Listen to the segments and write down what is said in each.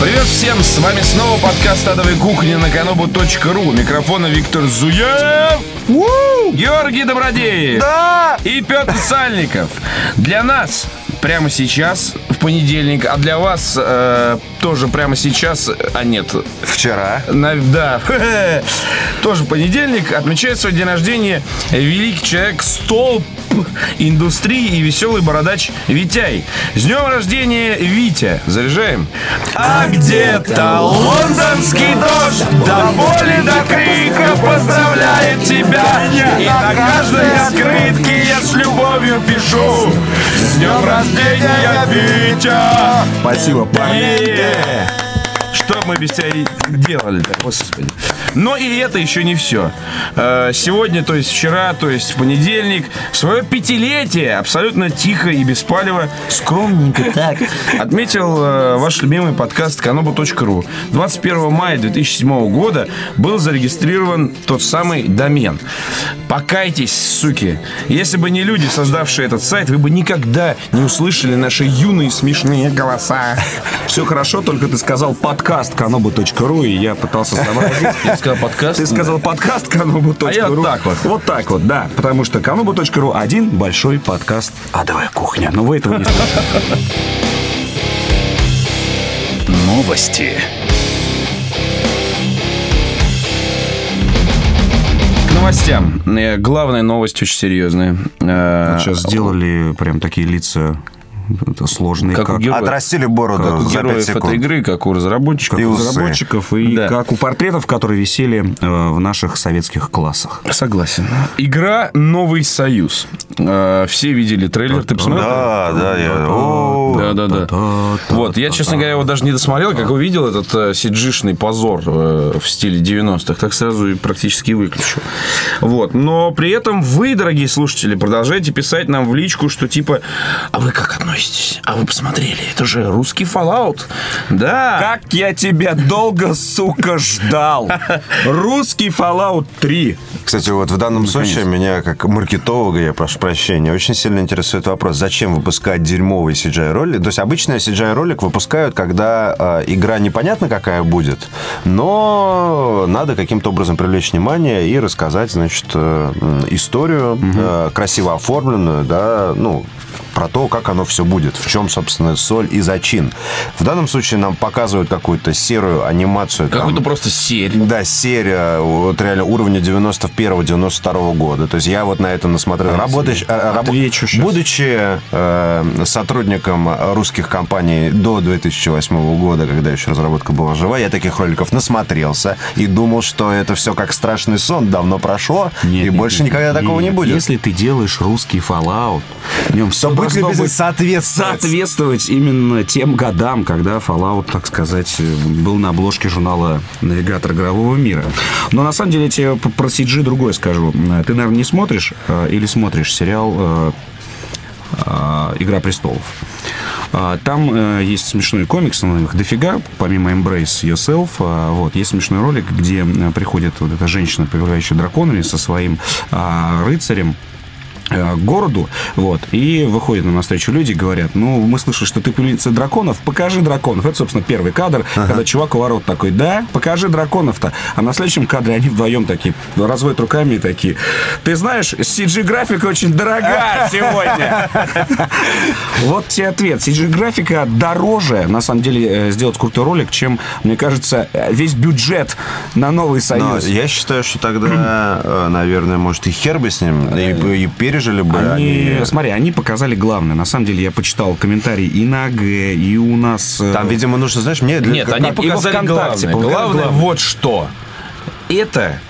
Привет всем, с вами снова подкаст «Адовой кухни» на kanobu.ru. Микрофона Виктор Зуев. Георгий Добродеев. Да! И Петр Сальников. Для нас прямо сейчас, в понедельник, а для вас э, тоже прямо сейчас, а нет, Вчера. на- да, тоже понедельник, отмечает свой день рождения великий человек, столб индустрии и веселый бородач Витяй. С днем рождения, Витя! Заряжаем. А где-то лондонский дождь до боли, до крика поздравляет тебя. И на каждой открытке я с любовью пишу. С днем рождения, Витя! Спасибо, парни. Е! Что мы без тебя и делали-то, господи. Но и это еще не все. Э, Сегодня, то есть вчера, то есть в понедельник, свое пятилетие абсолютно тихо и беспалево, скромненько так, отметил э, ваш любимый подкаст kanobu.ru. 21 мая 2007 года был зарегистрирован тот самый домен. Покайтесь, суки. Если бы не люди, создавшие этот сайт, вы бы никогда не услышали наши юные смешные голоса. Все хорошо, только ты сказал подкаст kanobu.ru, и я пытался сообразить. Я сказал подкаст. Ты сказал подкаст kanobu.ru. А я вот так вот. Вот так вот, да. Потому что kanobu.ru один большой подкаст «Адовая кухня». Но вы этого не слышали. Новости. Новостям. Э, Главная новость очень серьезная. Э, Сейчас сделали прям такие лица это сложные, Как у как, героев. Отрастили бороду Как у за 5 героев секунд. этой игры, как у разработчиков. И у разработчиков, и Да. как у портретов, которые висели э, в наших советских классах. Согласен. Игра «Новый Союз». Э, Все видели трейлер. Ты посмотрел? Да, да, я... О, Да, да, да. Вот, я, честно говоря, его даже не досмотрел, как увидел этот э, сиджишный позор э, в стиле 90-х, так сразу и практически выключил. Вот, но при этом вы, дорогие слушатели, продолжаете писать нам в личку, что типа, а вы как относитесь? А вы посмотрели, это же русский Fallout. Да. Как я тебя долго, сука, ждал! Русский Fallout 3. Кстати, вот в данном случае меня, как маркетолога, я прошу прощения, очень сильно интересует вопрос, зачем выпускать дерьмовый CGI-ролик? То есть обычно CGI-ролик выпускают, когда э, игра непонятно какая будет, но надо каким-то образом привлечь внимание и рассказать, значит, э, историю, э, красиво оформленную, да, ну, про то, как оно все будет, в чем, собственно, соль и зачин. В данном случае нам показывают какую-то серую анимацию. там, Какой-то просто серия. да, серия вот реально уровня 91-92 года. То есть я вот на это насмотрел. Работаешь, э, щас. будучи э, сотрудником русских компаний до 2008 года, когда еще разработка была жива, я таких роликов насмотрелся и думал, что это все как страшный сон давно прошло, и больше никогда такого не будет. Если ты делаешь русский Fallout, в нем все То будет должно быть соответствовать. соответствовать именно тем годам, когда Fallout, так сказать, был на обложке журнала «Навигатор игрового мира». Но на самом деле я тебе про CG другое скажу. Ты, наверное, не смотришь э, или смотришь сериал э, э, «Игра престолов». А, Там есть смешной комикс, ну, их дофига, помимо Embrace Yourself. а, Вот, есть смешной ролик, где приходит вот эта женщина, повелевающая драконами, со своим а, рыцарем, к городу, вот, и выходят на навстречу люди и говорят, ну, мы слышали, что ты повелитель драконов, покажи драконов. Это, собственно, первый кадр, когда чувак у ворот такой, да, покажи драконов-то. А на следующем кадре они вдвоем такие, разводят руками и такие, ты знаешь, CG-графика очень дорога сегодня. Вот тебе ответ. CG-графика дороже, на самом деле, э, сделать крутой ролик, чем, мне кажется, э, весь бюджет на Новый Но Союз. я считаю, что тогда, э, наверное, может, и хер бы с ним, и, и пережили бы Они, они... смотри, они показали главное. На самом деле, я почитал комментарии и на АГ, и у нас... э, Там, видимо, нужно, знаешь, мне... для- Нет, как- они показали его ВКонтакте главное. показали Главное главное. вот что. Это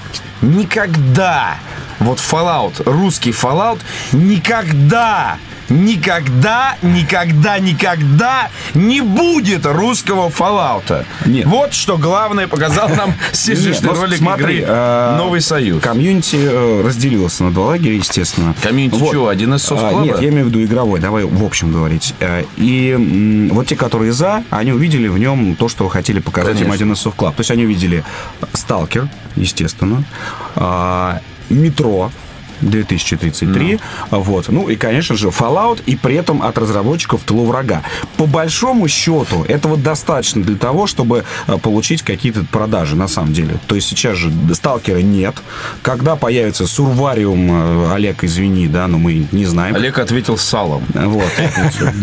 никогда, вот Fallout, русский Fallout, никогда, никогда, никогда, никогда не будет русского Fallout. Нет. Вот что главное показал нам CG-шный ну, ролик смотри, игры э, «Новый Союз». Комьюнити э, разделилось на два лагеря, естественно. Комьюнити чего, 1С, а, СофтКлаба? Нет, я имею в виду игровой, давай в общем говорить. Э, И вот те, которые за, они увидели в нем то, что хотели показать им Конечно. 1С-СофтКлаб. То есть они увидели Сталкер, естественно, а, Метро, 2033. Вот. Ну и, конечно же, Fallout, и при этом от разработчиков тылу врага. По большому счету, этого достаточно для того, чтобы э, получить какие-то продажи, на самом деле. То есть сейчас же Сталкера нет. Когда появится Сурвариум, э, Олег, извини, да, но мы не знаем. Олег ответил салом. Вот.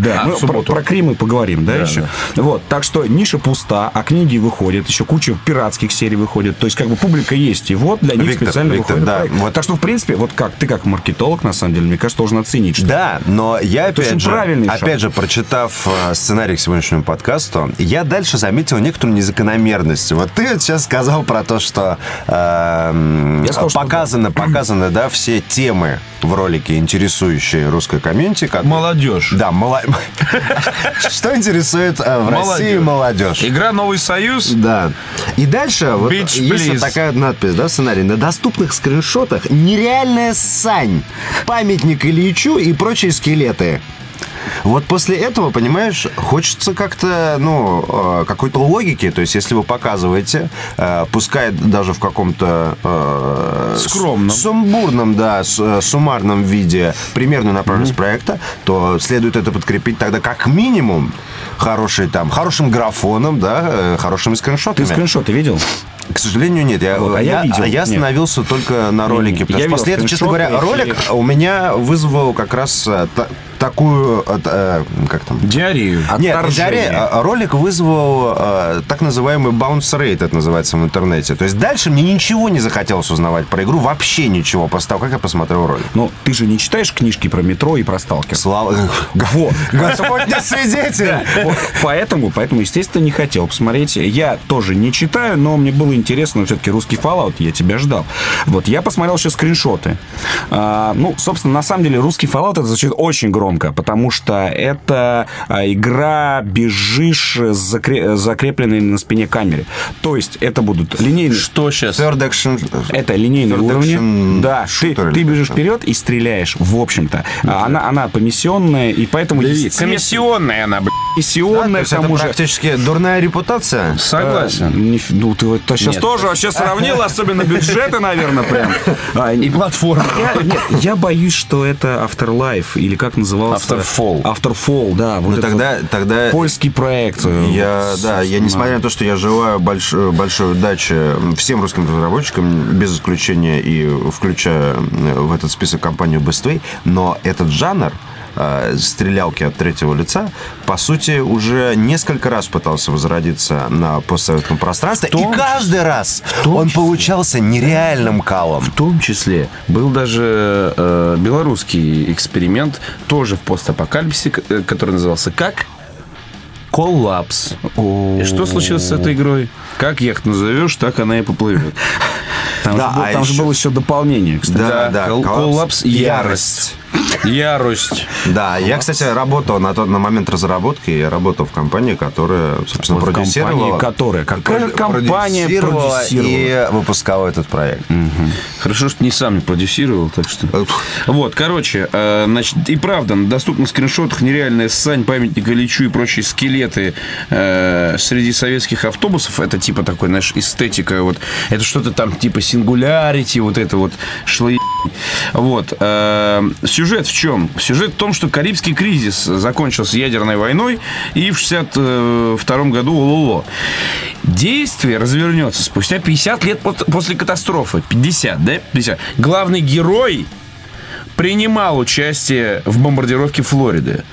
Да, про, Крим поговорим, да, еще? Вот, так что ниша пуста, а книги выходят, еще куча пиратских серий выходит. То есть, как бы публика есть, и вот для них специально выходит проект. вот- Так что, в принципе, вот как ты как маркетолог, на самом деле, мне кажется, должен оценить, Да, но я Это опять же, опять же, прочитав э, сценарий к сегодняшнему подкасту, я дальше заметил некоторую незакономерность. Вот ты вот сейчас сказал про то, что э, сказал, что показаны, показаны, да, все темы в ролике, интересующие русское комьюнити. как- Молодежь. Да, мала- Что интересует э, в России молодежь? Игра «Новый Союз». Да. И дальше вот есть вот такая надпись, да, в сценарии. На доступных скриншотах нереальная сань, памятник Ильичу и прочие скелеты. Вот после этого, понимаешь, хочется как-то, ну, э, какой-то логики. То есть, если вы показываете, э, пускай даже в каком-то... э, Скромном. Сумбурном, да, э, суммарном виде примерную направленность проекта, то следует это подкрепить тогда как минимум хороший там, хорошим графоном, да, хорошими ты скриншотами. скриншоты видел? К сожалению, нет. Я, Вот, а я видел. а я Нет. остановился только на ролике. Не-не, Потому я что видел после этого, честно говоря, ролик и- у меня вызвал как раз та- такую... э, э, Как там? Диарею. Нет, Отторжение. скорее, э, ролик вызвал э, так называемый bounce rate, это называется в интернете. То есть дальше мне ничего не захотелось узнавать про игру, вообще ничего, после того, как я посмотрел ролик. Ну, ты же не читаешь книжки про метро и про сталкер. Слава... Вот. Господь не свидетель! Поэтому, поэтому, естественно, не хотел посмотреть. Я тоже не читаю, но мне было интересно, все-таки русский Fallout, я тебя ждал. Вот, я посмотрел сейчас скриншоты. А, ну, собственно, на самом деле, русский Fallout это звучит очень громко, потому что это а, игра бежишь с закре- закрепленной на спине камере. То есть, это будут линейные... Что сейчас? Third action... Это линейные Third уровни. Да, ты, ты бежишь как-то. вперед и стреляешь, в общем-то. А Она, она комиссионная, и поэтому... естественно, Комиссионная она, блядь. Да, то комиссионная, есть к это тому же... практически дурная репутация. Согласен. Э, не ф- ну, ты вот сейчас Нет. тоже вообще сравнил, особенно бюджеты, наверное, прям. А, И платформа. я, нет, я боюсь, что это Afterlife, или как назывался? Afterfall. Afterfall, да. Вот Ну, тогда, тогда Польский проект. э, Я, вот, да, я несмотря на то, что я желаю больш- большой удачи всем русским разработчикам, без исключения и включая э, в этот список компанию Bestway, но этот жанр э, стрелялки от третьего лица, по сути, уже несколько раз пытался возродиться на постсоветском пространстве, и каждый раз он получался нереальным калом. В том числе был даже э, белорусский эксперимент, тоже в постапокалипсисе, э, который назывался как? Коллапс. И что случилось с этой игрой? Как яхт назовешь, так она и поплывет. Там, Да, же, был- а там же еще- было еще дополнение, кстати. Да, да, кол- коллапс, коллапс, ярость. Ярость. Да, я, кстати, работал на тот на момент разработки, я работал в компании, которая, собственно, Вот продюсировала. компании, которая- какая компания продюсировала продюсировала? и выпускала этот проект. Хорошо, что не сам не продюсировал, так что... Вот, короче, э, значит, и правда, на доступных скриншотах нереальная ссань, памятник Ильичу и прочие скелеты э, среди советских автобусов. Это типа такой, знаешь, эстетика. Вот, это что-то там типа сингулярити, вот это вот шло Вот. э, сюжет в чем? Сюжет в том, что Карибский кризис закончился ядерной войной, и в 62 году Луло. Действие развернется спустя 50 лет после катастрофы. 50, да? 50. Главный герой принимал участие в бомбардировке Флориды.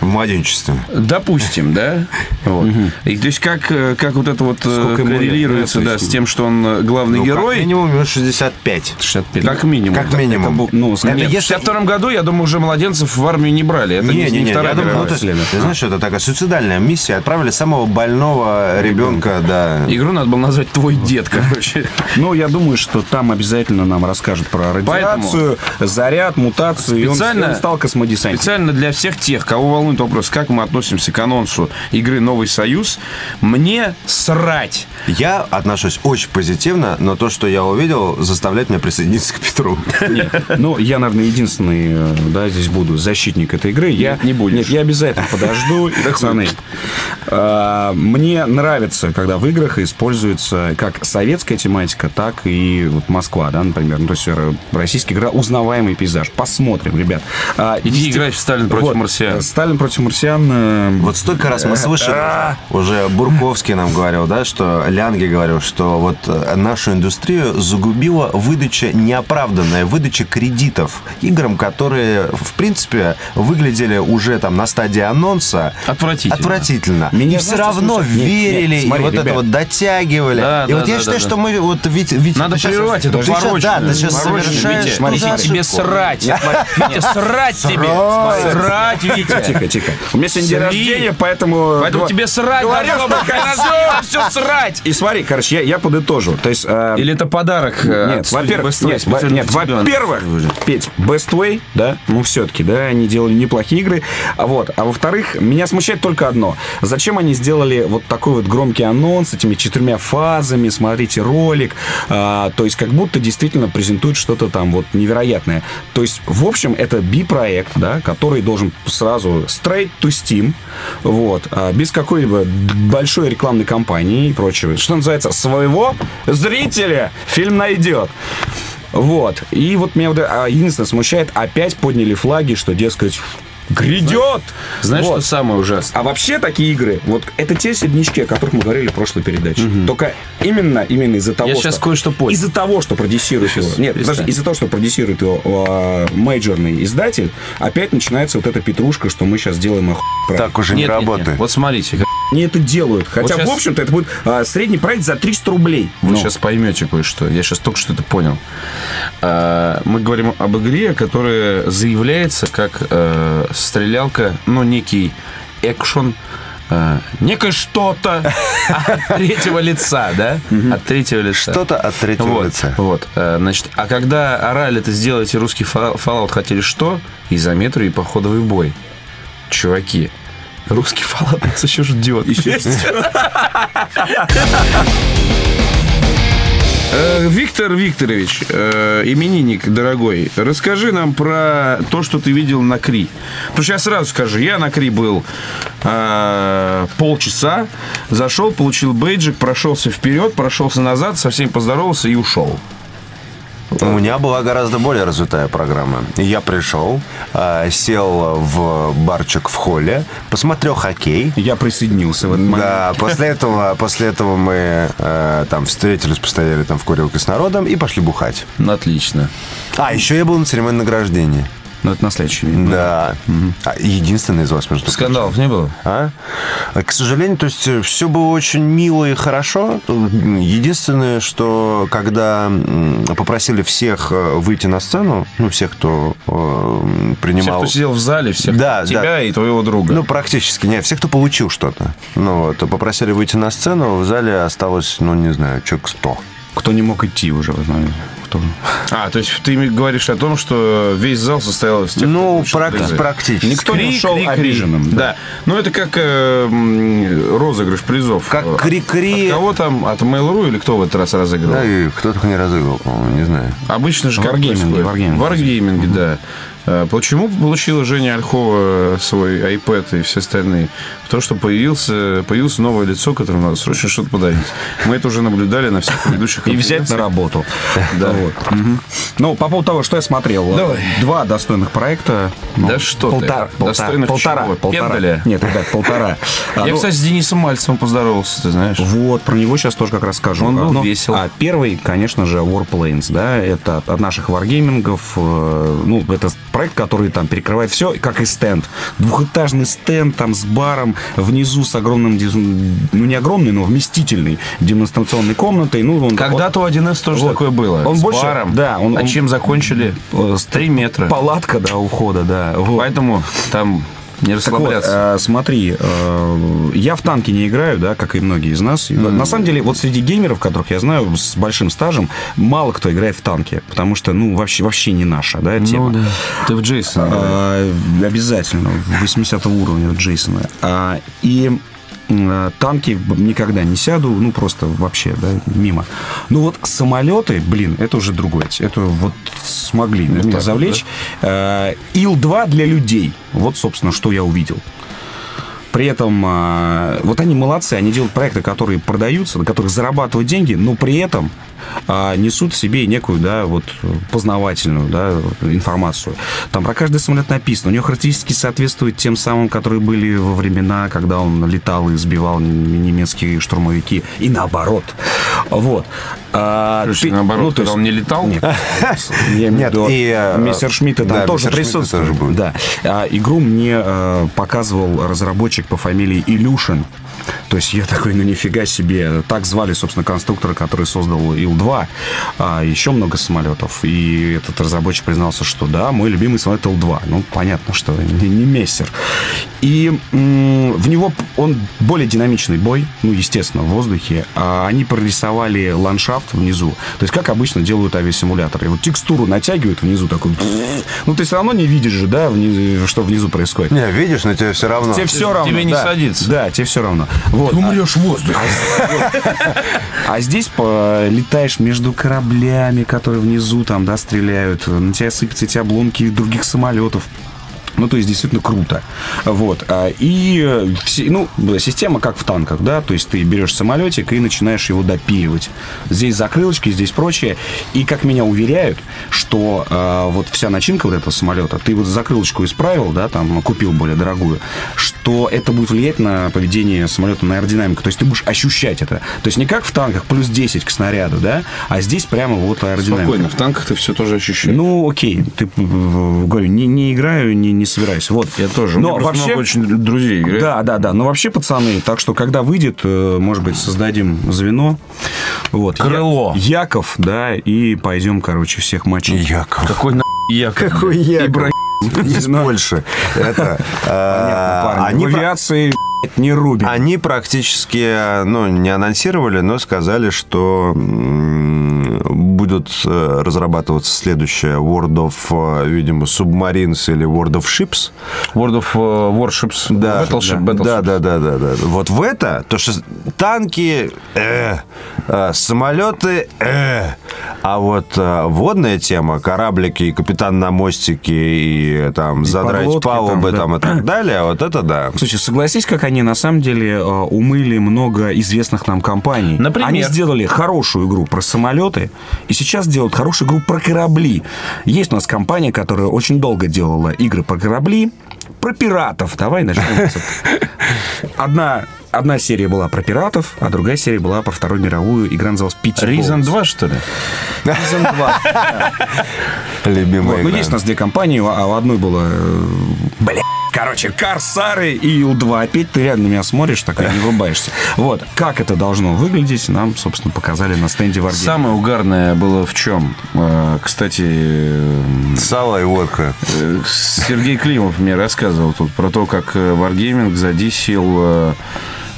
В младенчестве. Допустим, да? Вот. И то есть как, э, как вот это вот э, Сколько лет, коррелируется да, с тем, что он э, главный Ну, Как герой? минимум ему 65. 65. Как минимум. Как минимум. был- ну, Это Нет, в если- 62 году, я думаю, уже младенцев в армию не брали. Это не, Не, не, не, Вторая я думаю, ну, то есть, ты знаешь, это такая суицидальная миссия. Отправили самого больного ребенка, да. Игру надо было назвать «Твой дед», короче. Ну, я думаю, что там обязательно нам расскажут про радиацию, заряд, мутацию. и он- Специально- он стал космодесантником. Специально для всех тех, кого волнует вопрос, как мы относимся к анонсу игры «Новый Союз», мне срать. Я отношусь очень позитивно, но то, что я увидел, заставляет меня присоединиться к Петру. Нет. Ну, я, наверное, единственный, э, да, здесь буду защитник этой игры. Я Нет, не будешь. Нет, я обязательно подожду. И, Пацаны, А, Мне нравится, когда в играх используется как советская тематика, так и вот Москва, да, например. Ну, то есть э, российский игра, узнаваемый пейзаж. Посмотрим, ребят. А, Иди играть в «Сталин против марсиан». Сталин против марсиан. э, Вот столько раз мы слышали, уже Бурковский нам говорил, да, что Лянги говорил, что вот э, нашу индустрию загубила выдача неоправданная, выдача кредитов играм, которые, в принципе, выглядели уже там на стадии анонса Отвратительно. отвратительно. Меня, и все равно нет, верили, нет, смотри, и вот ребят. это вот дотягивали. Да, и да, вот я да, считаю, да, что да. мы вот Витя, Витя, Надо щас- прервать эту порочную. Да, ты сейчас совершаешь Витя, смотри, тебе срать. Витя, срать тебе. Срать, Витя. Тихо, тихо. У меня сегодня день рождения, поэтому... Поэтому тебе срать Говорю, быть. Все, срать. И смотри, короче, я, я подытожу. То есть... э, Или это подарок? э, Нет, во-первых, нет, во- во-первых, Петь, Best Way, да, ну все-таки, да, они делали неплохие игры, а вот, а во-вторых, меня смущает только одно. Зачем они сделали вот такой вот громкий анонс с этими четырьмя фазами, смотрите ролик, а, то есть как будто действительно презентуют что-то там вот невероятное. То есть, в общем, это B-проект, да, который должен сразу straight to Steam, вот, а, без какой-либо большой рекламной кампании и прочего. Что называется, своего зрителя фильм найдет. Вот. И вот меня вот, а, единственное смущает, опять подняли флаги, что, дескать, грядет. Знаешь, Вот. что самое ужасное? А вообще такие игры, вот это те середнячки, о которых мы говорили в прошлой передаче. Только именно, именно из-за того, Я что... щас кое-что понял. Из-за того, что продюсирует его... Нет, подожди, из-за того, что продюсирует его э, мейджорный издатель, опять начинается вот эта петрушка, что мы сейчас делаем оху... Так уже не Нет, нет, нет. работает. Вот смотрите, Они это делают. Хотя, щас- в общем-то, это будет а, средний проект за 300 рублей. Вы Ну. сейчас поймете кое-что. Я сейчас только что это понял. А, Мы говорим об игре, которая заявляется как э, стрелялка, ну, некий экшен, э, некое что-то от третьего лица, да? От третьего лица. Что-то от третьего Вот, лица. вот, э, значит, а когда орали это сделайте русский Fallout хотели что? Изометрию и походовый бой. Чуваки, русский Fallout нас еще ждет. Э, Виктор Викторович, э, именинник дорогой, расскажи нам про то, что ты видел на Кри. Потому что я сразу скажу, я на Кри был э, полчаса, зашел, получил бейджик, прошелся вперед, прошелся назад, со всеми поздоровался и ушел. У меня была гораздо более развитая программа. Я пришел, а, сел в барчик в холле, посмотрел хоккей. Я присоединился в этот момент. Да, после этого, после этого мы э, там встретились, постояли там в курилке с народом и пошли бухать. Отлично. А, еще я был на церемонии награждения. Но это на следующий день. Да. А, единственный из вас, между прочим. Скандалов не было? А? А, К сожалению, то есть все было очень мило и хорошо. Единственное, что когда попросили всех э, выйти на сцену, ну, всех, кто э, Все, принимал... кто сидел в зале, всех Да, тебя да. и твоего друга. Ну, практически. Нет, все, кто получил что-то. Ну, вот, попросили выйти на сцену, в зале осталось, ну, не знаю, человек 100. Кто не мог идти уже, вы знаете. Кто? А, то есть ты говоришь о том, что весь зал состоял из тех, кто Ну, получил прак- призы. практически. Никто не ушел обиженным, Да. да. Ну, это как э, розыгрыш призов. Как От кри-кри. кого там? От Mail.ru или кто в этот раз разыгрывал? Да, и кто только не разыграл, по-моему, не знаю. Обычно же происходит? Wargaming. Wargaming, да. Э, Почему получила Женя Ольхова свой iPad и все остальные? Потому что появился, появилось новое лицо, которому надо срочно что-то подарить. Мы это уже наблюдали на всех предыдущих И взять на работу. Да. Вот. Мгм. Ну, по поводу того, что я смотрел. Давай. Два достойных проекта. Ну, Да что ты. полтора, полтора, Достойных полтора, чего? полтора. Пендаля? Нет, ребят, полтора. А, Я, ну, кстати, с Денисом Мальцевым поздоровался, ты знаешь. Вот, про него сейчас тоже как раз скажу. Он был Ну, весел. А первый, конечно же, Warplanes, да, это от, от наших варгеймингов. э, ну, это проект, который там перекрывает все, как и стенд. Двухэтажный стенд там с баром, внизу с огромным, ну, не огромный, но вместительной демонстрационной комнатой. Ну, он, Когда-то у 1С тоже Вот. такое было. Он с больше- баром. да, он- а он- чем закончили? э, С 3 метра. Палатка, да, у входа, да. Вот. Поэтому там не Так вот, расслабляться. э, смотри, э, я в танки не играю, да, как и многие из нас. И, На самом деле, вот среди геймеров, которых я знаю с большим стажем, мало кто играет в танки, потому что, ну, вообще, вообще не наша, да, тема. Ну да. Ты в Джейсона. А, обязательно, 80 уровня Джейсона. А, и танки никогда не сяду, ну, просто вообще, да, мимо. Ну, вот самолеты, блин, это уже другое. Это вот смогли да, меня так, завлечь. А, Ил-2 для людей. Вот, собственно, что я увидел. При этом а, вот они молодцы, они делают проекты, которые продаются, на которых зарабатывают деньги, но при этом а, несут в себе некую, да, вот познавательную, да, информацию. Там про каждый самолет написано. У него характеристики соответствуют тем самым, которые были во времена, когда он летал и сбивал немецкие штурмовики, и наоборот. Вот. А, Слушай, ты, наоборот, ну, то есть, он не летал? Нет, виду, и э, мистер Шмидт там да, тоже присутствует. Тоже. Да. А, игру мне а, показывал разработчик по фамилии Илюшин. То есть я такой, ну нифига себе. Так звали, собственно, конструктора, который создал Ил-2. А, еще много самолетов. И этот разработчик признался, что да, мой любимый самолет Ил-2. Ну, понятно, что не, не мессер. И м- в него он более динамичный бой, ну, естественно, в воздухе. А они прорисовали ландшафт внизу. То есть, как обычно делают авиасимуляторы. И вот текстуру натягивают внизу такой... Ну, ты все равно не видишь же, да, внизу, что внизу происходит. Не, видишь, но тебе все равно. Тебе все равно. Тебе не да. садится. Да, тебе все равно. Вот. Ты умрешь в воздухе. А здесь летаешь между кораблями, которые внизу там, да, стреляют. На тебя сыпятся эти обломки других самолетов. Ну, то есть, действительно круто. Вот. А, и, э, ну, система как в танках, да, то есть ты берешь самолетик и начинаешь его допиливать. Здесь закрылочки, здесь прочее. И, как меня уверяют, что э, вот вся начинка вот этого самолета, ты вот закрылочку исправил, да, там, купил более дорогую, что это будет влиять на поведение самолета, на аэродинамику. То есть, ты будешь ощущать это. То есть, не как в танках, плюс 10 к снаряду, да, а здесь прямо вот аэродинамика. Спокойно, в танках ты все тоже ощущаешь. Ну, окей. Ты, говорю, не, не играю, не не собираюсь. Вот. Я тоже. Но У вообще... много очень друзей играет. Да, да, да. Но вообще, пацаны, так что, когда выйдет, э, может быть, создадим звено. Вот. Крыло. Я... Яков, да, и пойдем, короче, всех матчей. Яков. Какой на Яков? Какой Яков? Ибрагим. Из Польши. Это, Понятно, парни. В авиации не рубим. Они практически, ну, не анонсировали, но сказали, что будут э, разрабатываться следующее World of, э, видимо, Submarines или World of Ships. World of э, Warships. Да, Battleship, да, Battleship. да, да, да, да, да. Вот в это, то, что танки, э, э, самолеты, э, а вот э, водная тема, кораблики, и капитан на мостике, и там и задрать подлодки, палубы там, да. там, и так далее, вот это да. Слушай, согласись, как они на самом деле умыли много известных нам компаний. Например? Они сделали хорошую игру про самолеты, и сейчас делают хорошую игру про корабли. Есть у нас компания, которая очень долго делала игры про корабли, про пиратов. Давай начнем. Одна одна серия была про пиратов, а другая серия была про Вторую мировую. Игра называлась Пити Reason 2, что ли? Reason 2. Любимая Ну, есть у нас две компании, а у одной было... Э, Бля, Короче, Корсары и Ил-2. Опять ты реально на меня смотришь, так и не врубаешься. Вот. Как это должно выглядеть, нам, собственно, показали на стенде Wargaming. Самое угарное было в чем? Э, кстати... Э, Сало и водка. Сергей Климов мне рассказывал тут про то, как Wargaming задисил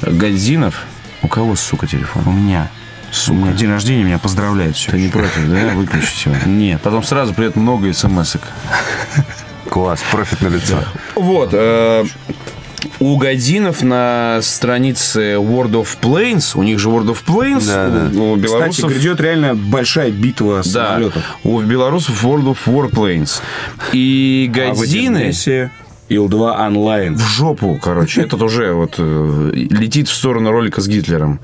Гадзинов. У кого, сука, телефон? У меня. Сука. У меня день рождения, меня поздравляют. Все. Ты не против, да? Выключить его? Нет. Потом сразу придет много смс-ок. Класс, профит на лицо. Вот. Э, у Гадинов на странице World of Planes, у них же World of Planes, да, у, да. у белорусов... Кстати, грядет реально большая битва да, самолетов. У белорусов World of Warplanes. И Гадины... А Ил-2 онлайн. В жопу, короче. Этот уже вот э, летит в сторону ролика с Гитлером.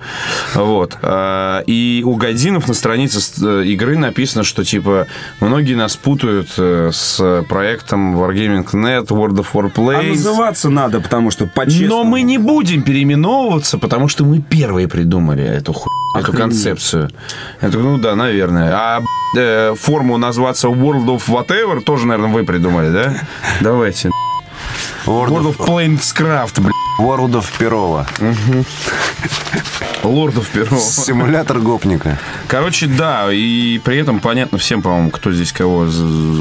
Вот. А, и у Гадзинов на странице э, игры написано, что, типа, многие нас путают э, с проектом Wargaming.net, World of Warplanes. А называться надо, потому что по Но мы не будем переименовываться, потому что мы первые придумали эту хуйню эту концепцию. Я такой, ну да, наверное. А э, форму назваться World of Whatever тоже, наверное, вы придумали, да? Давайте. World, World of Planescraft, блядь. Of Перова. Угу. Лордов Перова. Симулятор гопника. Короче, да, и при этом понятно всем, по-моему, кто здесь кого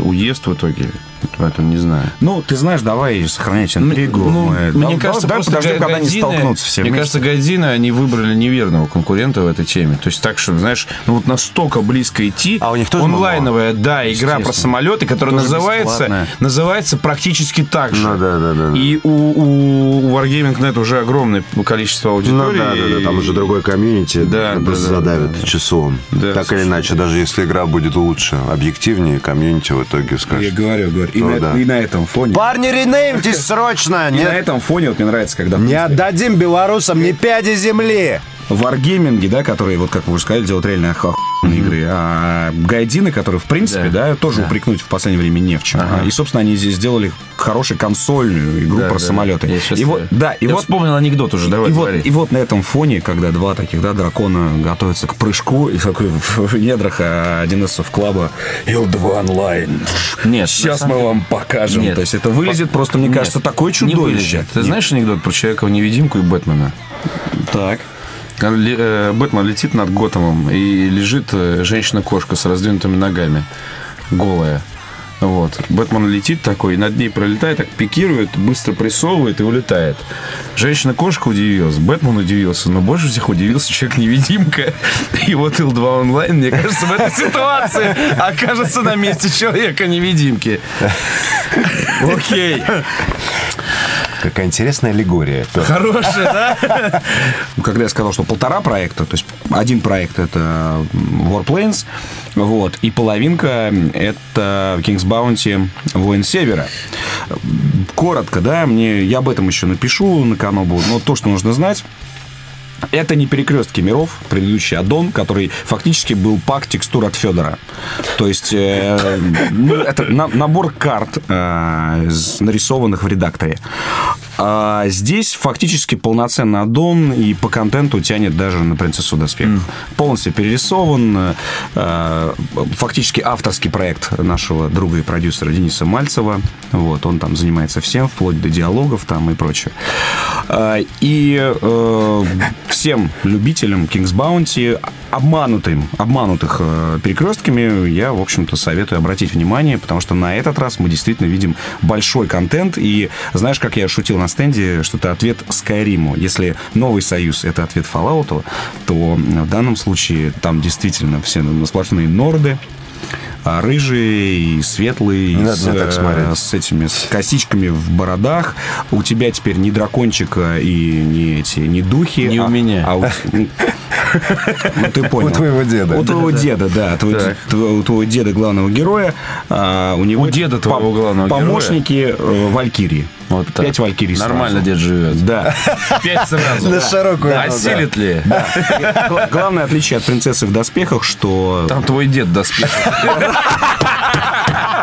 уест в итоге. Поэтому не знаю. Ну, ты знаешь, давай сохранять интригу. Ну, Мы, мне да, кажется, давай подождем, когда они столкнутся все Мне вместе. кажется, Годзина, они выбрали неверного конкурента в этой теме. То есть так, что, знаешь, ну вот настолько близко идти. А у них тоже Онлайновая, было? да, игра про самолеты, которая тоже называется, называется практически так же. Ну, да, да, да. И у, у, у Wargaming Wargaming.net уже огромное количество Ну аудитории. да, да, да, там уже другой комьюнити, Да, да, да, просто да, задавят да, числом. Да, так или иначе, даже если игра будет лучше, объективнее, комьюнити в итоге Я скажет. говорю, говорю. И, Ну на, да. и на этом фоне... Парни, ренеймтесь срочно! И на этом фоне вот мне нравится, когда... не отдадим белорусам ни пяди земли! Wargaming и, да, которые, вот как вы уже сказали, делают реально охуенные игры, а Gaijin ы, которые, в принципе, да, тоже упрекнуть в последнее время не в чем. И, собственно, они здесь сделали хорошую консольную игру Да, про да. самолеты. Я и вот, э, да, и я вот вспомнил анекдот уже, давай и вот, и вот на этом фоне, когда два таких да, дракона готовятся к прыжку, и такой в, недрах а, один из клаба Ил-2 онлайн. Нет, Сейчас мы вам покажем. Нет. То есть это вылезет просто, мне Нет, кажется, такое чудовище. Ты знаешь анекдот про Человека-невидимку и Бэтмена? Так. Ле- э, Бэтмен летит над Готэмом, и лежит э, женщина-кошка с раздвинутыми ногами, голая. Вот. Бэтмен летит такой, над ней пролетает, так пикирует, быстро прессовывает и улетает. Женщина-кошка удивилась, Бэтмен удивился, но больше всех удивился человек-невидимка. И вот Ил-2 онлайн, мне кажется, в этой ситуации окажется на месте человека-невидимки. Окей. Какая интересная аллегория. Хорошая, да? Ну, Когда я сказал, что полтора проекта, то есть один проект это Warplanes, вот, и половинка это King's Bounty Воин Севера. Коротко, да, мне, я об этом еще напишу на Канобу, но то, что нужно знать, это не перекрестки миров, предыдущий аддон, который фактически был пак текстур от Федора. То есть э, ну, это на- набор карт, э, нарисованных в редакторе. А здесь фактически полноценный аддон и по контенту тянет даже на принцессу доспехов. Полностью перерисован. э, фактически авторский проект нашего друга и продюсера Дениса Мальцева. Вот, он там занимается всем, вплоть до диалогов там и прочее. А, И э, всем любителям King's Bounty, обманутым, обманутых э, перекрестками, я, в общем-то, советую обратить внимание, потому что на этот раз мы действительно видим большой контент. И знаешь, как я шутил на стенде, что это ответ Скайриму. Если Новый Союз — это ответ Fallout, то в данном случае там действительно все сплошные норды, а рыжие и светлые, Не с, так э, смотреть. с этими с косичками в бородах. У тебя теперь не дракончика и не эти, не духи. Не у а- меня. а у- ну, ты понял. У твоего деда. У твоего деда, да. У твоего деда главного героя. а, У него У деда твоего главного героя? Помощники э, Валькирии. Вот так. Пять Валькирий Нормально сразу. дед живет. Да. Пять сразу. На широкую. Осилит ли? Гла- Главное отличие от принцессы в доспехах, что Там твой дед доспех. на,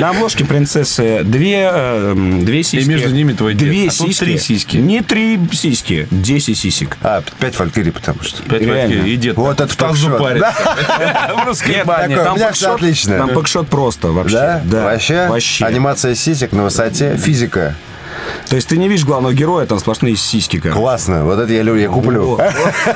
на обложке принцессы две, э, две сиськи. между ними твой дед. Две А сиськи. три сиськи. Не три сиськи, десять сисек. А, пять валькирий, потому что. Пять валькирий. И дед Вот это тазу парит. В русской бане. пэкшот- всё отлично. Там пэкшот просто вообще. Да? Вообще? Вообще. Анимация сисек на высоте. Физика. То есть ты не видишь главного героя, там сплошные сиськи. как. Классно. Вот это я люблю, я куплю. Вот.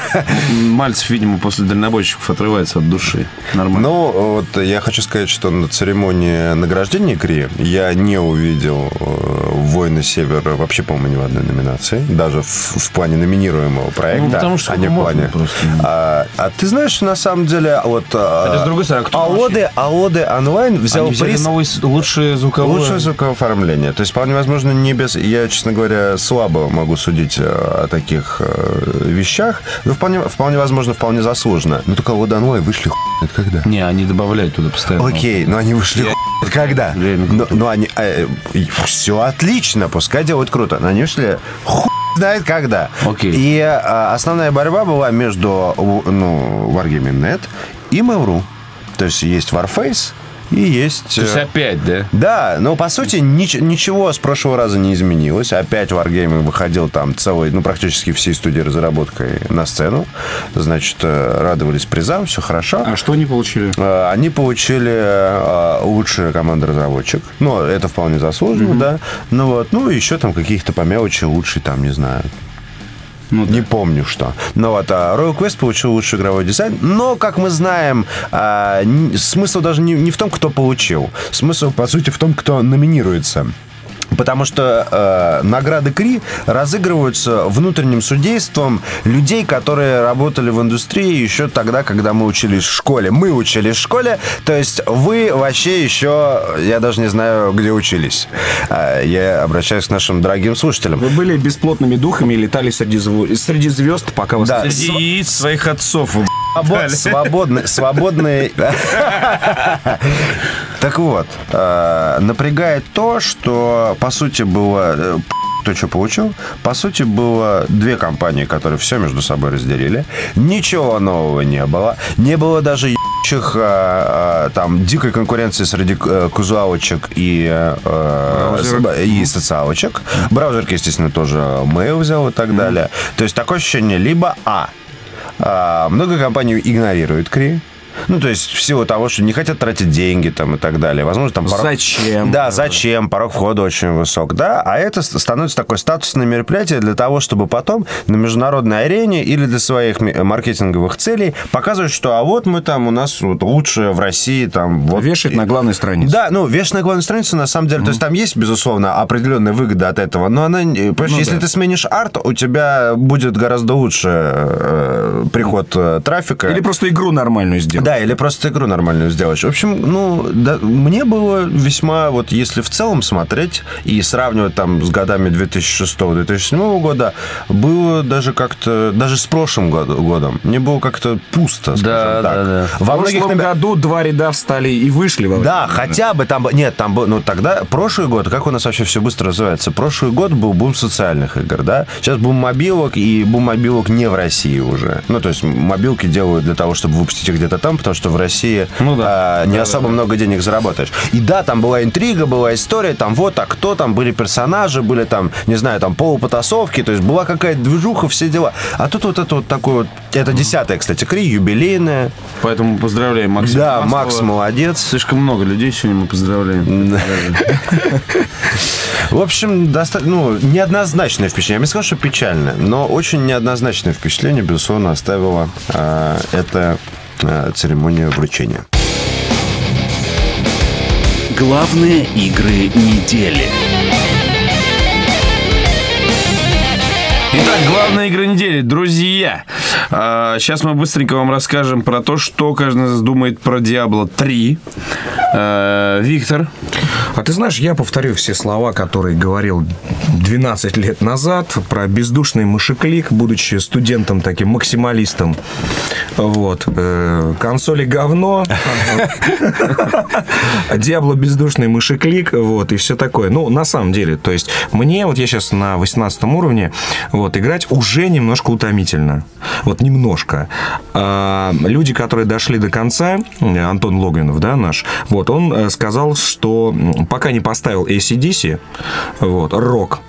Мальцев, видимо, после дальнобойщиков отрывается от души. Нормально. Ну, вот я хочу сказать, что на церемонии награждения Кри я не увидел э, «Войны Севера» вообще, по-моему, ни в одной номинации. Даже в, в плане номинируемого проекта. Ну, потому что а не в плане. просто. А, а ты знаешь, на самом деле, вот... Хотя, с другой стороны, а кто Аоды, Аоды онлайн взял Они приз новый лучшее звуковое. Лучшее звуковое оформление. То есть, вполне возможно, не без... Я, честно говоря, слабо могу судить э, о таких э, вещах. Но вполне, вполне возможно, вполне заслуженно. Но только вот онлайн вышли хуй когда. Не, они добавляют туда постоянно. Окей, но они вышли хуй знает когда. Реально Но, но они... все отлично, пускай делают круто. Но они вышли хуй знает когда. Окей. И э, основная борьба была между ну, Wargaming.net и Mail.ru. То есть есть Warface и есть... То есть э, опять, да? да, но по сути нич- ничего с прошлого раза не изменилось. Опять Wargaming выходил там целый, ну практически всей студии разработкой на сцену. Значит, э, радовались призам, все хорошо. А что они получили? Э, Они получили лучшая команда разработчик. Ну, это вполне заслуженно, да. Ну вот, ну еще там каких-то по мелочи лучший там, не знаю, Ну, да. не помню что. Но вот а, Royal Quest получил лучший игровой дизайн. Но, как мы знаем, а, смысл даже не, не в том, кто получил. Смысл, по сути, в том, кто номинируется. Потому что э, награды КРИ разыгрываются внутренним судейством людей, которые работали в индустрии еще тогда, когда мы учились в школе. Мы учились в школе, то есть вы вообще еще, я даже не знаю, где учились. Э, я обращаюсь к нашим дорогим слушателям. Вы были бесплотными духами и летали среди, зв- среди звезд, пока вас... Да. Среди яиц своих отцов. вы, Свобод- свободный, свободный. Так вот, э, напрягает то, что по сути было э, кто что получил. По сути, было две компании, которые все между собой разделили. Ничего нового не было. Не было даже ебачих, а, а, там дикой конкуренции среди э, казуалочек и, э, с- и социалочек. Браузерки, естественно, тоже Mail взял и так далее. То есть такое ощущение, либо А, а, много компаний игнорируют Кри. Ну, то есть в силу того, что не хотят тратить деньги там и так далее. Возможно, там порог- Зачем? Да, зачем? Порог входа очень высок, да. А это ст- становится такое статусное мероприятие для того, чтобы потом на международной арене или для своих маркетинговых целей показывать, что а вот мы там, у нас вот лучшее в России, там... Вот. Вешать на главной странице. Да, ну, вешать на главной странице, на самом деле, то есть там есть, безусловно, определенная выгода от этого, но она, понимаешь, Ну если да. ты сменишь арт, у тебя будет гораздо лучше э, приход э, трафика. Или просто игру нормальную сделать. Да, или просто игру нормальную сделаешь. В общем, ну, да, мне было весьма, вот если в целом смотреть и сравнивать там с годами 2006-2007 года, было даже как-то, даже с прошлым году- годом, мне было как-то пусто, скажем Да, так. да, да. Во В многих прошлом номер- году два ряда встали и вышли. во да, хотя бы там... Нет, там был... Ну, тогда прошлый год, как у нас вообще все быстро развивается? Прошлый год был бум социальных игр, да? Сейчас бум мобилок, и бум мобилок не в России уже. Ну, то есть мобилки делают для того, чтобы выпустить их где-то там, потому что в России Ну да. а, не особо много денег заработаешь. И да, там была интрига, была история, там вот, а кто там, были персонажи, были там, не знаю, там полупотасовки, то есть была какая-то движуха, все дела. А тут вот это вот такое вот... Это десятая, кстати, Кри, юбилейная. Поэтому поздравляем Максима Да, Маслова. Макс молодец. Слишком много людей сегодня мы поздравляем. В общем, ну, неоднозначное впечатление. Я бы сказал, что печальное, но очень неоднозначное впечатление, безусловно, оставила э, эта э, церемония вручения. Главные игры недели. Итак, главная игра недели. Друзья, а, сейчас мы быстренько вам расскажем про то, что каждый из нас думает про Diablo 3. А, Виктор. А ты знаешь, я повторю все слова, которые говорил 12 лет назад про бездушный мышеклик, будучи студентом таким максималистом. Вот. Э, Консоли говно. Диабло бездушный мышеклик. Вот. И все такое. Ну, на самом деле, то есть мне, вот я сейчас на 18 уровне, вот, играть уже немножко утомительно. Вот немножко. А, люди, которые дошли до конца, э, Антон Логвинов, да, наш, вот, он э, сказал, что пока не поставил ACDC, вот, рок,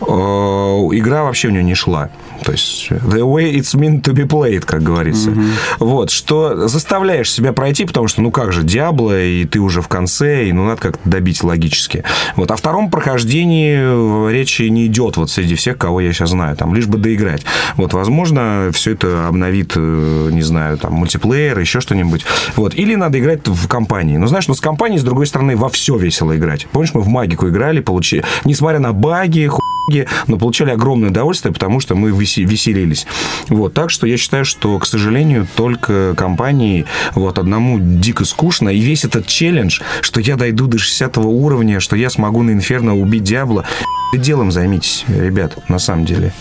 игра вообще у него не шла. То есть, the way it's meant to be played, как говорится. Вот, что заставляешь себя пройти, потому что, ну как же, Диабло, и ты уже в конце, и ну надо как-то добить логически. Вот, о втором прохождении речи не идет вот среди всех, кого я сейчас знаю, там, лишь бы доиграть. Вот, возможно, все это обновит, э, не знаю, там, мультиплеер, еще что-нибудь. Вот, или надо играть в компании. Но знаешь, ну с компанией, с другой стороны, во все весело играть. Помнишь, мы в магику играли, получили, несмотря на баги, хуйги, но получали огромное удовольствие, потому что мы весе- веселились. Вот, так что я считаю, что, к сожалению, только компании вот одному дико скучно, и весь этот челлендж, что я дойду до 60 уровня, что я смогу на Инферно убить Диабло, делом займитесь, ребят, на самом деле.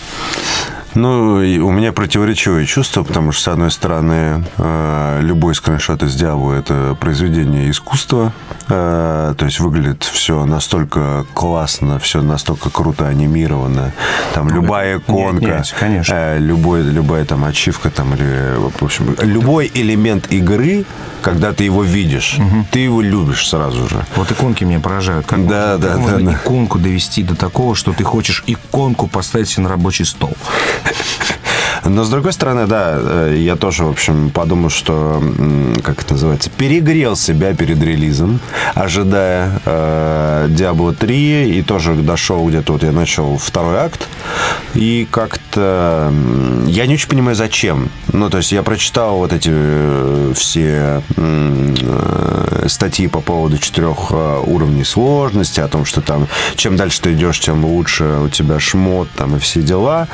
Ну, у меня противоречивые чувства, потому что, с одной стороны, э, любой скриншот из Диабло – это произведение искусства, э, то есть выглядит все настолько классно, все настолько круто анимировано, там любая иконка, нет, конечно. э, любой, любая там ачивка, там, или, в общем, любой элемент игры, когда ты его видишь, ты его любишь сразу же. Вот иконки меня поражают. Как Да, можно, да, как да, можно да. иконку довести до такого, что ты хочешь иконку поставить себе на рабочий стол? Но, с другой стороны, да, э, я тоже, в общем, подумал, что, как это называется, перегрел себя перед релизом, ожидая э, Diablo 3, и тоже дошел где-то, вот я начал второй акт, и как-то я не очень понимаю, зачем. Ну, то есть я прочитал вот эти э, все э, статьи по поводу четырех э, уровней сложности, о том, что там чем дальше ты идешь, тем лучше у тебя шмот там и все дела.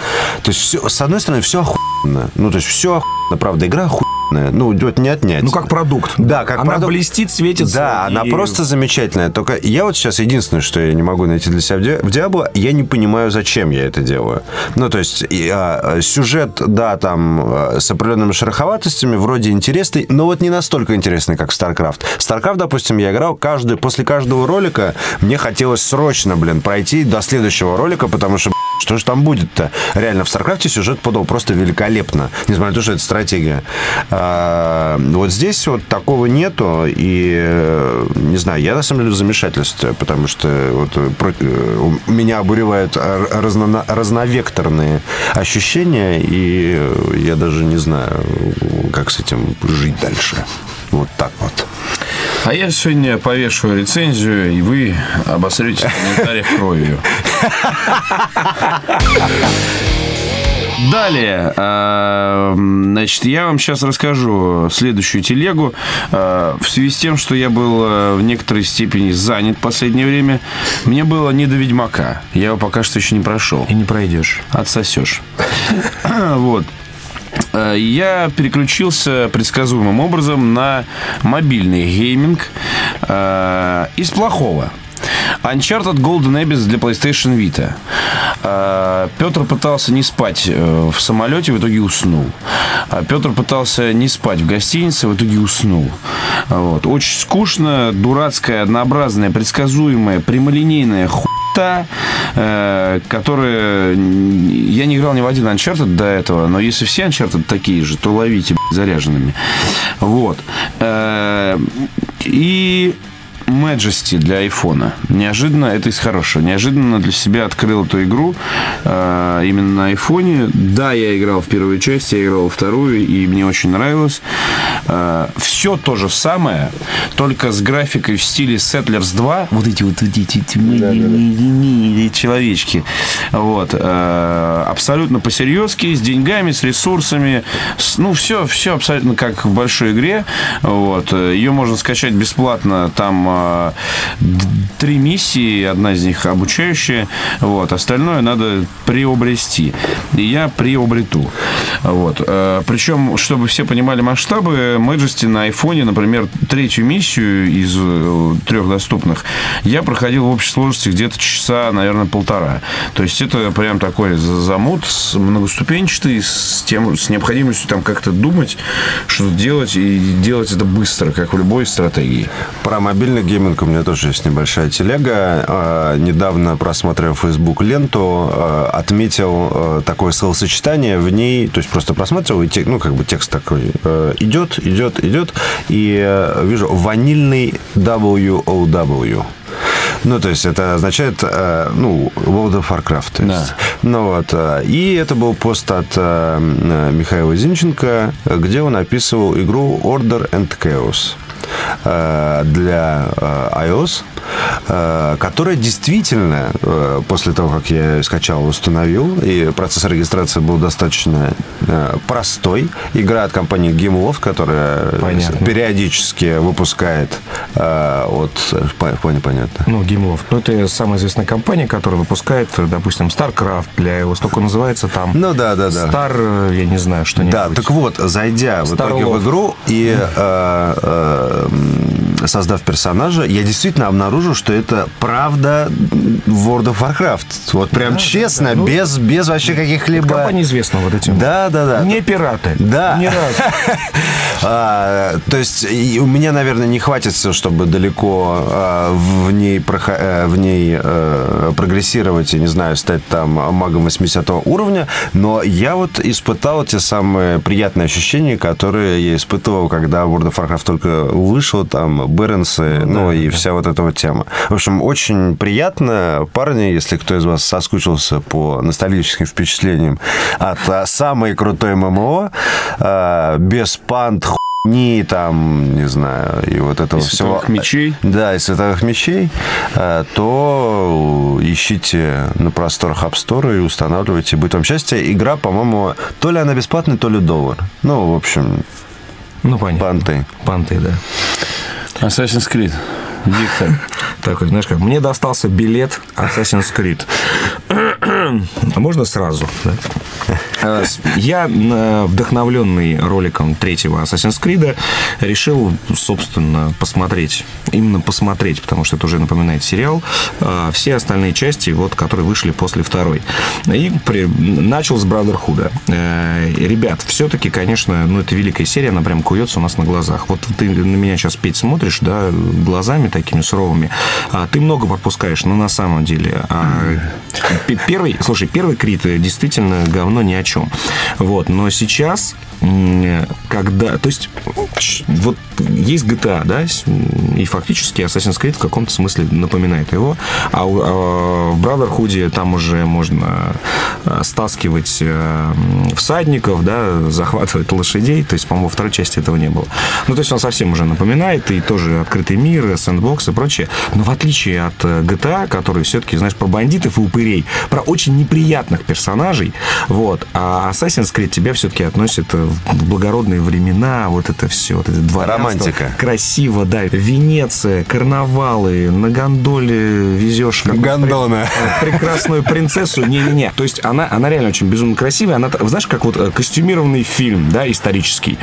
То есть все, с одной стороны, все охуенно. Ну, то есть все охуенно, правда, игра охуенная ну, вот не отнять. Ну, как продукт. Да, как она продукт. блестит, светится. Да, и... она просто замечательная. Только я вот сейчас единственное, что я не могу найти для себя в Диабло, я не понимаю, зачем я это делаю. Ну, то есть а, сюжет, да, там а, с определенными шероховатостями, вроде интересный, но вот не настолько интересный, как StarCraft. StarCraft, допустим, я играл каждый, после каждого ролика мне хотелось срочно, блин, пройти до следующего ролика, потому что что же там будет-то? Реально, в StarCraft сюжет подал просто великолепно, несмотря на то, что это стратегия. А, вот здесь вот такого нету, и, не знаю, я на самом деле в замешательстве, потому что вот э, меня обуревают разно, разновекторные ощущения, и я даже не знаю, как с этим жить дальше. Вот так вот. А я сегодня повешу рецензию, и вы обосрете в комментариях кровью. Далее, а, значит, я вам сейчас расскажу следующую телегу. А, в связи с тем, что я был а, в некоторой степени занят в последнее время, мне было не до Ведьмака. Я его пока что еще не прошел. И не пройдешь. Отсосешь. Вот. Э, я переключился предсказуемым образом на мобильный гейминг э, из плохого. Uncharted Golden Abyss для PlayStation Vita. Э, Петр пытался не спать в самолете, в итоге уснул. Петр пытался не спать в гостинице, в итоге уснул. Вот. Очень скучно, дурацкая, однообразная, предсказуемая, прямолинейная хуйня та, э, которые... Я не играл ни в один Uncharted до этого, но если все Uncharted такие же, то ловите заряженными. Вот. Э, и Majesty для айфона. Неожиданно, это из хорошего, неожиданно для себя открыл эту игру э, именно на айфоне. Да, я играл в первую часть, я играл во вторую, и мне очень нравилось. Э, все то же самое, только с графикой в стиле Settlers 2. Вот эти вот, эти, эти человечки. Вот. Э, абсолютно по-серьезки, с деньгами, с ресурсами. С, ну, все, все абсолютно как в большой игре. Вот. Ее можно скачать бесплатно там а, три миссии, одна из них обучающая, вот, остальное надо приобрести. И я приобрету. Вот. А, Причем, чтобы все понимали масштабы, Majesty на айфоне, например, третью миссию из э, трех доступных я проходил в общей сложности где-то часа, наверное, полтора. То есть это прям такой замут многоступенчатый, с, тем, с необходимостью там как-то думать, что делать, и делать это быстро, как в любой стратегии. Про мобильный гейминг у меня тоже есть небольшая телега. А, недавно, просматривая Facebook ленту, а, отметил а, такое словосочетание в ней, то есть просто просматривал, и ну, как бы текст такой идет, идет, идет, и вижу ванильный WOW. Ну, то есть это означает, ну, World of Warcraft. То есть. Да. Ну вот. И это был пост от Михаила Зинченко, где он описывал игру Order and Chaos. Э, для э, iOS, которая действительно, после того, как я скачал, установил, и процесс регистрации был достаточно простой. Игра от компании GameLoft, которая Понятно. периодически выпускает от... Понял, понятно. Ну, GameLoft. Ну, это самая известная компания, которая выпускает, допустим, StarCraft для iOS, только называется там... Ну, да, да, да. Star, я не знаю, что-нибудь. Да, так вот, зайдя Star в итоге Love. в игру и создав персонажа, я действительно обнаружил, что это правда World of Warcraft. Вот прям да, честно, да, да. без, без вообще каких-либо... Компания известна вот этим. Да, да, да. Не пираты. Да. Ни разу. а, то есть у меня, наверное, не хватит все, чтобы далеко а, в ней, прохо... в ней а, прогрессировать и, не знаю, стать там магом 80 уровня, но я вот испытал те самые приятные ощущения, которые я испытывал, когда World of Warcraft только вышел, там, Бернсы, ну, ну да, и да. вся вот эта вот тема. В общем, очень приятно. Парни, если кто из вас соскучился по ностальгическим впечатлениям от а, самой крутой ММО, а, без пант, ни там, не знаю, и вот этого Из всего. световых мечей? Да, из световых мечей, а, то ищите на просторах App Store и устанавливайте. Будет вам счастье. Игра, по-моему, то ли она бесплатная, то ли доллар. Ну, в общем, Ну, понятно. панты. Панты, да. Assassin's Creed. Виктор. Такой, знаешь как, мне достался билет Assassin's Creed. А можно сразу? да? С- Я, вдохновленный роликом третьего Assassin's Creed, решил, собственно, посмотреть. Именно посмотреть, потому что это уже напоминает сериал. э, Все остальные части, вот, которые вышли после второй. И при- начал с Brotherhood. Э, Ребят, все-таки, конечно, ну, это великая серия, она прям куется у нас на глазах. Вот ты на меня сейчас, Петь, смотришь, да, глазами такими суровыми. А ты много пропускаешь, но на самом деле. а, первый, слушай, первый Крит действительно говно ни о чем. Вот, но сейчас когда, то есть, вот есть GTA, да, с- и фактически Assassin's Creed в каком-то смысле напоминает его, а, а в Brotherhood там уже можно э, стаскивать э, всадников, да, захватывать лошадей, то есть, по-моему, во второй части этого не было. Ну, то есть, он совсем уже напоминает, и тоже открытый мир, сэндбокс и прочее, но в отличие от э, GTA, который все-таки, знаешь, про бандитов и упырей, про очень неприятных персонажей, вот, а Assassin's Creed тебя все-таки относит в благородные времена, вот это все, вот это дворянство. Романтика. Красиво, да. Венеция, карнавалы, на гондоле везешь какую-то Гондона. пре- прекрасную принцессу. Не-не-не. То есть она, она реально очень безумно красивая. Она, знаешь, как вот э, костюмированный фильм, да, исторический.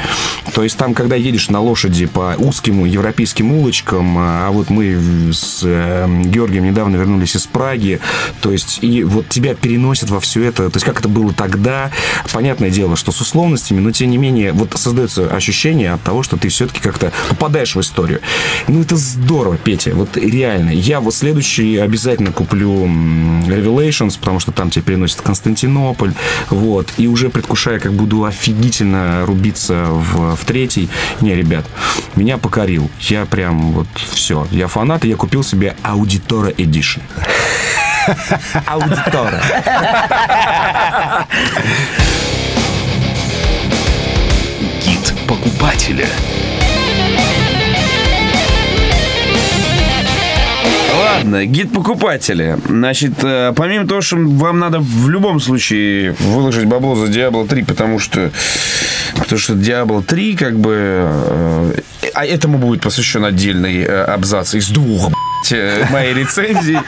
То есть там, когда едешь на лошади по узким европейским улочкам, а вот мы с э, Георгием недавно вернулись из Праги, то есть и вот тебя переносят во все это, то есть как это было тогда, понятное дело, что с условностями, но тем не менее вот создается ощущение от того, что ты все-таки как-то попадаешь в историю. Ну это здорово, Петя, вот реально. Я вот следующий обязательно куплю Revelations, потому что там тебя переносят Константинополь, вот, и уже предвкушая, как буду офигительно рубиться в, в третий. Не, ребят, меня покорил. Я прям вот все. Я фанат, и я купил себе Аудитора Edition. Аудитора. Гид покупателя. Ладно, гид покупателя. Значит, э, помимо того, что вам надо в любом случае выложить бабло за Diablo 3, потому что потому что Diablo 3 как бы... э, А этому будет посвящен отдельный э, абзац из двух блядь, э, моей рецензии.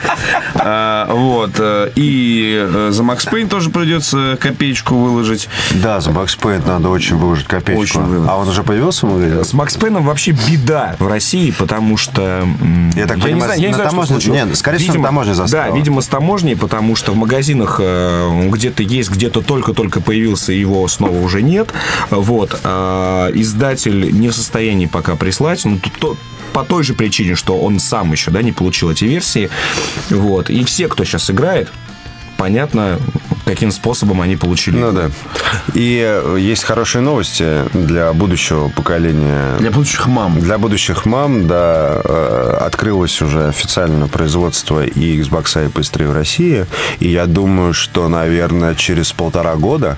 А, Вот. э, И э, за Max Payne тоже придется копеечку выложить. Да, за Max Payne надо очень выложить копеечку. Очень выложить. а он уже появился в магазине? С Макс Пейном вообще беда в России, потому что... Я так понимаю, не знаю, я не на знаю, что таможне- нет, скорее всего, на Видимо, таможне. Да, видимо, с таможней, потому что в магазинах где-то есть, где-то только-только появился, его снова уже нет. Вот. А Издатель не в состоянии пока прислать. Ну, тут то- по той же причине, что он сам еще да, не получил эти версии. Вот. И все, кто сейчас играет, понятно, каким способом они получили. Ну да. И э, есть хорошие новости для будущего поколения. Для будущих мам. Для будущих мам, да, э, открылось уже официально производство и Xbox и PS3 в России. И я думаю, что, наверное, через полтора года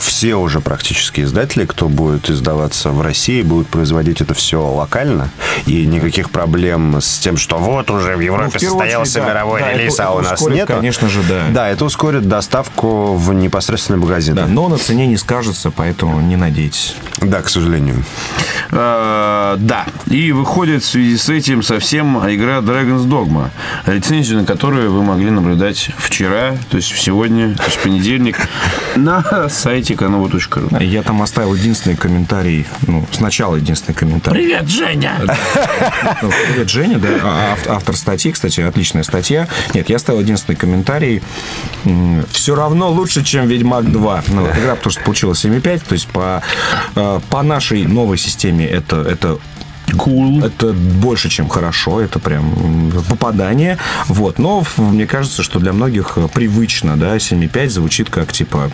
все уже практически издатели, кто будет издаваться в России, будут производить это все локально. И никаких проблем с тем, что вот уже в Ну, Европе в первую состоялся очередь, мировой Да, релиз, это- а у это нас ускорит, нет. конечно же, да. Да, это ускорит доставку в непосредственный магазин. Да, но на цене не скажется, поэтому не надейтесь. Да, к сожалению. Э, да. И выходит в связи с этим совсем игра Dragon's Dogma, рецензию на которую вы могли наблюдать вчера, то есть сегодня, то есть в понедельник, на сайте kanova.ru. Я там оставил единственный комментарий, ну, сначала единственный комментарий. Привет, Женя! Ну, Привет, Женя, да, а- ав- автор статьи, кстати, отличная статья. Нет, я оставил единственный комментарий. Все равно лучше, чем Ведьмак 2. Ну, игра, потому что получила 7,5, то есть по, э, по нашей новой системе это, это Cool. Это больше, чем хорошо, это прям попадание. Вот. Но мне кажется, что для многих э, привычно, да, 7,5 звучит как типа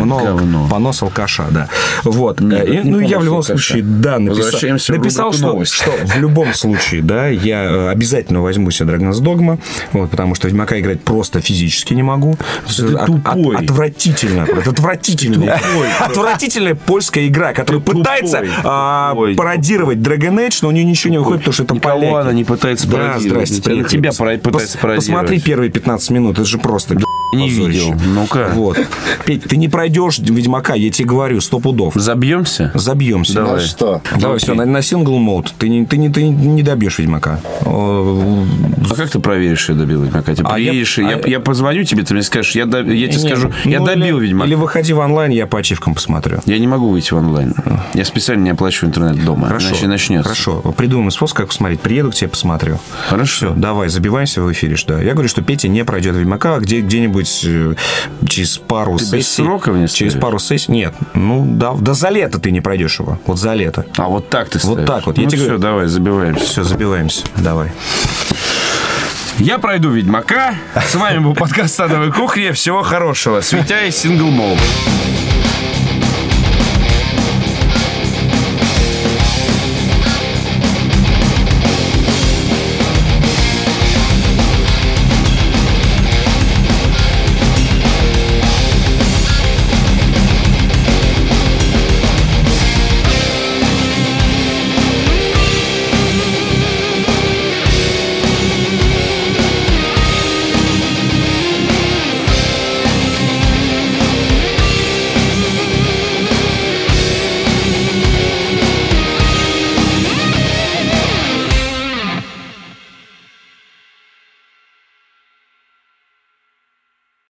«Ебать, говно, понос алкаша, да. Вот. Не, Э, и, не ну, я в любом алкаша. случае, да, написал, написал что, что в любом случае, да, я э, обязательно возьму себе Dragon's Dogma, вот, потому что Ведьмака играть просто физически не могу. ты От- от- тупой. отвратительно. Это отвратительная, отвратительная польская игра, которая пытается тупой, а, тупой. пародировать Dragon Age, но у нее ничего не выходит, потому что это Никого она не пытается Да, пародировать. приехали. тебя пытается пародировать. Посмотри первые 15 минут, это же просто не видел. Ну-ка. Вот. Петь, ты не пройдешь Ведьмака, я тебе говорю, сто пудов. Забьемся? Забьемся. Давай. Что? Давай, все, на, на сингл мод. Ты не, ты, не, ты не добьешь Ведьмака. О, А как ты проверишь, что я добил Ведьмака? Ты А я- приедешь, и я, а- я позвоню тебе, ты мне скажешь, я, до- я тебе не, скажу, я ну, добил или, Ведьмака. Или выходи в онлайн, я по ачивкам посмотрю. Я не могу выйти в онлайн. Я специально не оплачиваю интернет дома, Хорошо. иначе начнется. Хорошо. Придумаем способ, как посмотреть. Приеду к тебе, посмотрю. Хорошо. Все, давай, забиваемся в эфире, что я говорю, что Петя не пройдет Ведьмака, а где, где-нибудь э, через пару Ты без сессий. Мне Через пару сессий. Нет, ну да, да за лето ты не пройдешь его. Вот за лето. А вот так ты Вот ставишь? так вот. Я Ну тебе все, говорю- давай, забиваемся. Все, забиваемся. Давай. Я пройду Ведьмака. С вами был подкаст «Садовой кухни». Всего хорошего. Светя и сингл мол.